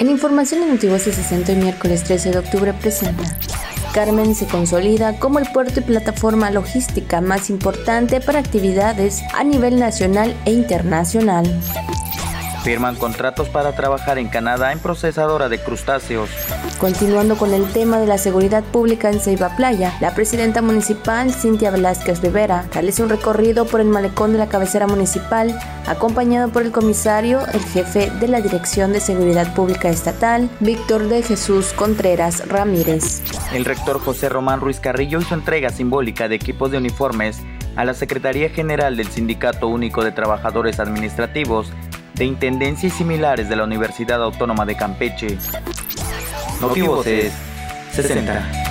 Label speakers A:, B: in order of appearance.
A: En Información de Notivoz 60 y miércoles 13 de octubre presenta. Carmen se consolida como el puerto y plataforma logística más importante para actividades a nivel nacional e internacional.
B: Firman contratos para trabajar en Canadá en procesadora de crustáceos.
A: Continuando con el tema de la seguridad pública en Ceiba Playa, la presidenta municipal, Cintia Velázquez Rivera, realiza un recorrido por el malecón de la cabecera municipal, acompañado por el comisario, el jefe de la Dirección de Seguridad Pública Estatal, Víctor de Jesús Contreras Ramírez.
B: El rector José Román Ruiz Carrillo hizo entrega simbólica de equipos de uniformes a la Secretaría General del Sindicato Único de Trabajadores Administrativos de Intendencia y similares de la Universidad Autónoma de Campeche. Notivoces 60.